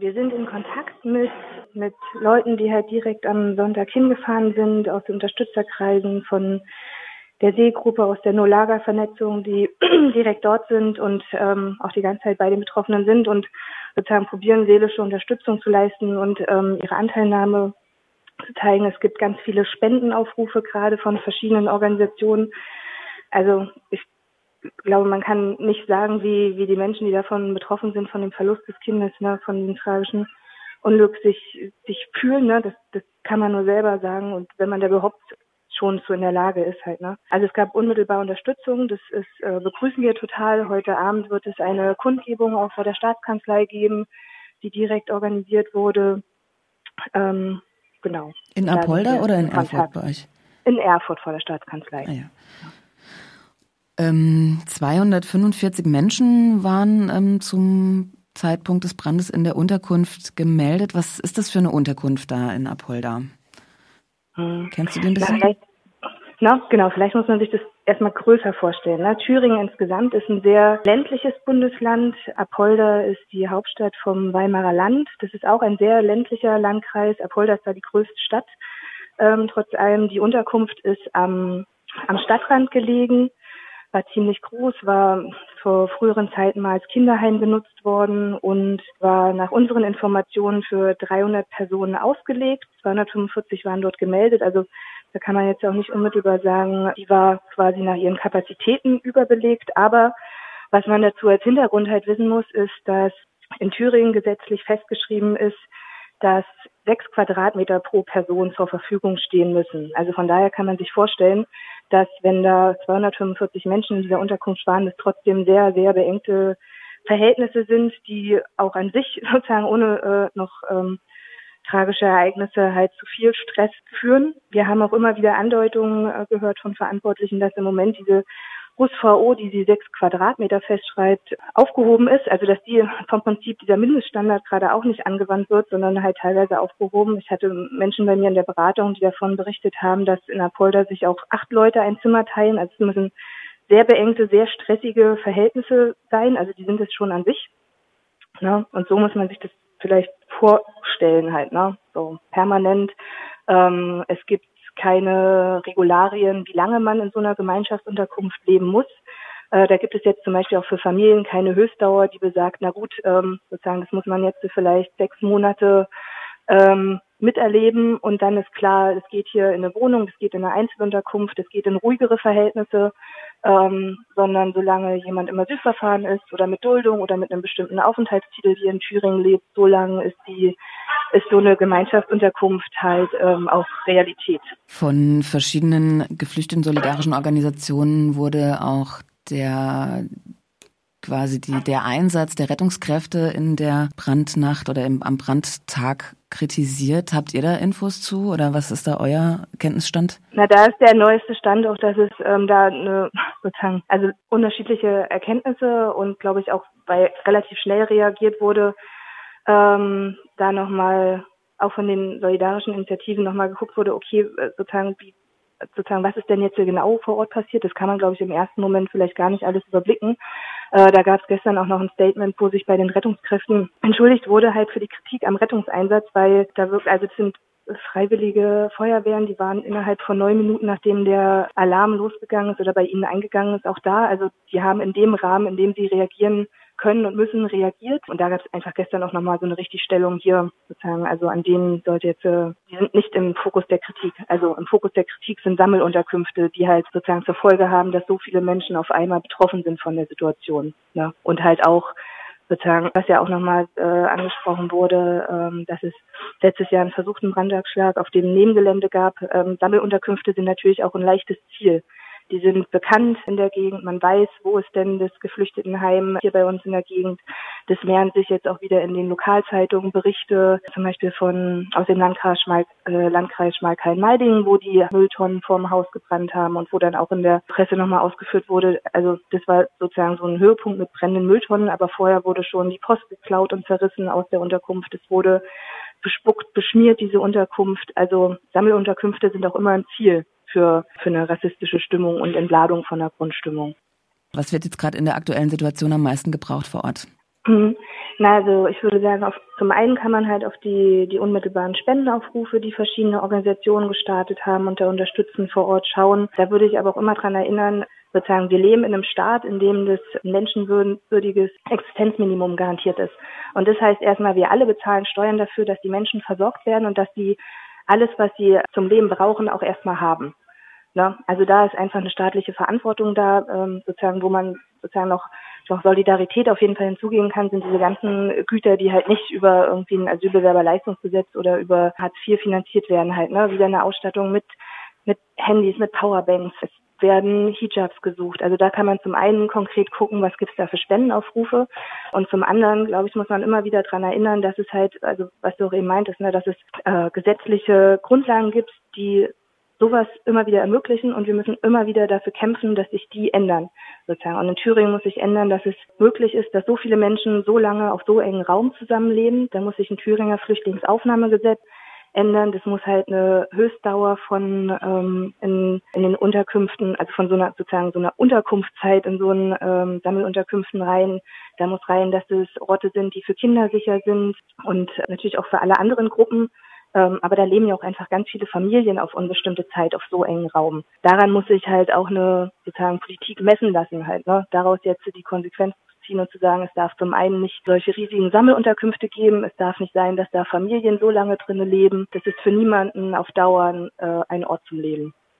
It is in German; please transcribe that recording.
Wir sind in Kontakt mit, mit Leuten, die halt direkt am Sonntag hingefahren sind, aus Unterstützerkreisen von der Seegruppe, aus der No-Lager-Vernetzung, die direkt dort sind und ähm, auch die ganze Zeit bei den Betroffenen sind und sozusagen probieren, seelische Unterstützung zu leisten und ähm, ihre Anteilnahme zu zeigen. Es gibt ganz viele Spendenaufrufe gerade von verschiedenen Organisationen. Also ich glaube, man kann nicht sagen, wie, wie die Menschen, die davon betroffen sind, von dem Verlust des Kindes, ne, von dem tragischen Unglück sich, sich fühlen. Ne? Das, das kann man nur selber sagen. Und wenn man da überhaupt schon so in der Lage ist halt. Ne? Also es gab unmittelbar Unterstützung, das ist, äh, begrüßen wir total. Heute Abend wird es eine Kundgebung auch vor der Staatskanzlei geben, die direkt organisiert wurde. Ähm, genau. In Apolda oder in Erfurt bei euch? In Erfurt vor der Staatskanzlei. Ah, ja. Ähm, 245 Menschen waren ähm, zum Zeitpunkt des Brandes in der Unterkunft gemeldet. Was ist das für eine Unterkunft da in Apolda? Hm. Kennst du den ein bisschen? Na, genau, vielleicht muss man sich das erstmal größer vorstellen. Ne? Thüringen insgesamt ist ein sehr ländliches Bundesland. Apolda ist die Hauptstadt vom Weimarer Land. Das ist auch ein sehr ländlicher Landkreis. Apolda ist da die größte Stadt. Ähm, trotz allem, die Unterkunft ist am, am Stadtrand gelegen war ziemlich groß, war vor früheren Zeiten mal als Kinderheim genutzt worden und war nach unseren Informationen für 300 Personen ausgelegt. 245 waren dort gemeldet. Also da kann man jetzt auch nicht unmittelbar sagen, die war quasi nach ihren Kapazitäten überbelegt. Aber was man dazu als Hintergrund halt wissen muss, ist, dass in Thüringen gesetzlich festgeschrieben ist, dass sechs Quadratmeter pro Person zur Verfügung stehen müssen. Also von daher kann man sich vorstellen, dass wenn da 245 Menschen in dieser Unterkunft waren, das trotzdem sehr, sehr beengte Verhältnisse sind, die auch an sich sozusagen ohne äh, noch ähm, tragische Ereignisse halt zu viel Stress führen. Wir haben auch immer wieder Andeutungen äh, gehört von Verantwortlichen, dass im Moment diese HUSVO, die die sechs Quadratmeter festschreibt, aufgehoben ist. Also dass die vom Prinzip dieser Mindeststandard gerade auch nicht angewandt wird, sondern halt teilweise aufgehoben. Ich hatte Menschen bei mir in der Beratung, die davon berichtet haben, dass in Apolda sich auch acht Leute ein Zimmer teilen. Also es müssen sehr beengte, sehr stressige Verhältnisse sein. Also die sind es schon an sich. Ne? Und so muss man sich das vielleicht vorstellen halt, ne? So permanent. Ähm, es gibt keine Regularien, wie lange man in so einer Gemeinschaftsunterkunft leben muss. Äh, da gibt es jetzt zum Beispiel auch für Familien keine Höchstdauer, die besagt, na gut, ähm, sozusagen, das muss man jetzt vielleicht sechs Monate ähm, miterleben und dann ist klar, es geht hier in eine Wohnung, es geht in eine Einzelunterkunft, es geht in ruhigere Verhältnisse, ähm, sondern solange jemand im Asylverfahren ist oder mit Duldung oder mit einem bestimmten Aufenthaltstitel hier in Thüringen lebt, solange ist die ist so eine Gemeinschaftsunterkunft halt ähm, auch Realität. Von verschiedenen geflüchteten solidarischen Organisationen wurde auch der quasi die, der Einsatz der Rettungskräfte in der Brandnacht oder im, am Brandtag kritisiert. Habt ihr da Infos zu oder was ist da euer Kenntnisstand? Na, da ist der neueste Stand auch, dass es ähm, da eine, sozusagen, also unterschiedliche Erkenntnisse und glaube ich auch, weil relativ schnell reagiert wurde, ähm, da nochmal auch von den solidarischen Initiativen nochmal geguckt wurde, okay, äh, sozusagen, wie sozusagen, was ist denn jetzt hier genau vor Ort passiert? Das kann man, glaube ich, im ersten Moment vielleicht gar nicht alles überblicken. Äh, da gab es gestern auch noch ein Statement, wo sich bei den Rettungskräften entschuldigt wurde halt für die Kritik am Rettungseinsatz, weil da wirklich, also es sind freiwillige Feuerwehren, die waren innerhalb von neun Minuten, nachdem der Alarm losgegangen ist oder bei ihnen eingegangen ist, auch da. Also die haben in dem Rahmen, in dem sie reagieren können und müssen, reagiert. Und da gab es einfach gestern auch nochmal so eine Richtigstellung hier sozusagen. Also an denen sollte jetzt, äh, die sind nicht im Fokus der Kritik. Also im Fokus der Kritik sind Sammelunterkünfte, die halt sozusagen zur Folge haben, dass so viele Menschen auf einmal betroffen sind von der Situation. Ne? Und halt auch sozusagen, was ja auch nochmal äh, angesprochen wurde, ähm, dass es letztes Jahr einen versuchten Brandanschlag auf dem Nebengelände gab. Ähm, Sammelunterkünfte sind natürlich auch ein leichtes Ziel. Die sind bekannt in der Gegend. Man weiß, wo ist denn das Geflüchtetenheim hier bei uns in der Gegend. Das mehren sich jetzt auch wieder in den Lokalzeitungen Berichte, zum Beispiel von aus dem Landkreis, Schmal, äh, Landkreis Schmalkalden-Meidingen, wo die Mülltonnen vorm Haus gebrannt haben und wo dann auch in der Presse nochmal ausgeführt wurde. Also das war sozusagen so ein Höhepunkt mit brennenden Mülltonnen, aber vorher wurde schon die Post geklaut und zerrissen aus der Unterkunft. Es wurde bespuckt, beschmiert, diese Unterkunft. Also Sammelunterkünfte sind auch immer ein Ziel für, für eine rassistische Stimmung und Entladung von der Grundstimmung. Was wird jetzt gerade in der aktuellen Situation am meisten gebraucht vor Ort? Mhm. Na, also ich würde sagen, auf, zum einen kann man halt auf die, die unmittelbaren Spendenaufrufe, die verschiedene Organisationen gestartet haben und da unterstützen vor Ort schauen. Da würde ich aber auch immer dran erinnern, sozusagen, wir leben in einem Staat, in dem das menschenwürdiges Existenzminimum garantiert ist. Und das heißt erstmal, wir alle bezahlen Steuern dafür, dass die Menschen versorgt werden und dass sie alles, was sie zum Leben brauchen, auch erstmal haben. Ne? Also da ist einfach eine staatliche Verantwortung da, ähm, sozusagen, wo man sozusagen noch, noch Solidarität auf jeden Fall hinzugeben kann, sind diese ganzen Güter, die halt nicht über irgendwie ein Asylbewerberleistungsgesetz oder über Hartz IV finanziert werden, halt, ne? Wieder eine Ausstattung mit mit Handys, mit Powerbanks. Es werden Hijabs gesucht. Also da kann man zum einen konkret gucken, was gibt's da für Spendenaufrufe. Und zum anderen, glaube ich, muss man immer wieder dran erinnern, dass es halt, also was du auch eben meintest, ne, dass es äh, gesetzliche Grundlagen gibt, die sowas immer wieder ermöglichen und wir müssen immer wieder dafür kämpfen, dass sich die ändern, sozusagen. Und in Thüringen muss sich ändern, dass es möglich ist, dass so viele Menschen so lange auf so engen Raum zusammenleben. Da muss sich ein Thüringer Flüchtlingsaufnahmegesetz ändern. Das muss halt eine Höchstdauer von ähm, in, in den Unterkünften, also von so einer sozusagen so einer Unterkunftszeit in so einen ähm, Sammelunterkünften rein. Da muss rein, dass es Orte sind, die für Kinder sicher sind und natürlich auch für alle anderen Gruppen. Ähm, aber da leben ja auch einfach ganz viele Familien auf unbestimmte Zeit auf so engen Raum. Daran muss sich halt auch eine sozusagen Politik messen lassen halt. Ne? Daraus jetzt die Konsequenzen ziehen und zu sagen, es darf zum einen nicht solche riesigen Sammelunterkünfte geben, es darf nicht sein, dass da Familien so lange drinnen leben. Das ist für niemanden auf Dauer äh, ein Ort zum Leben.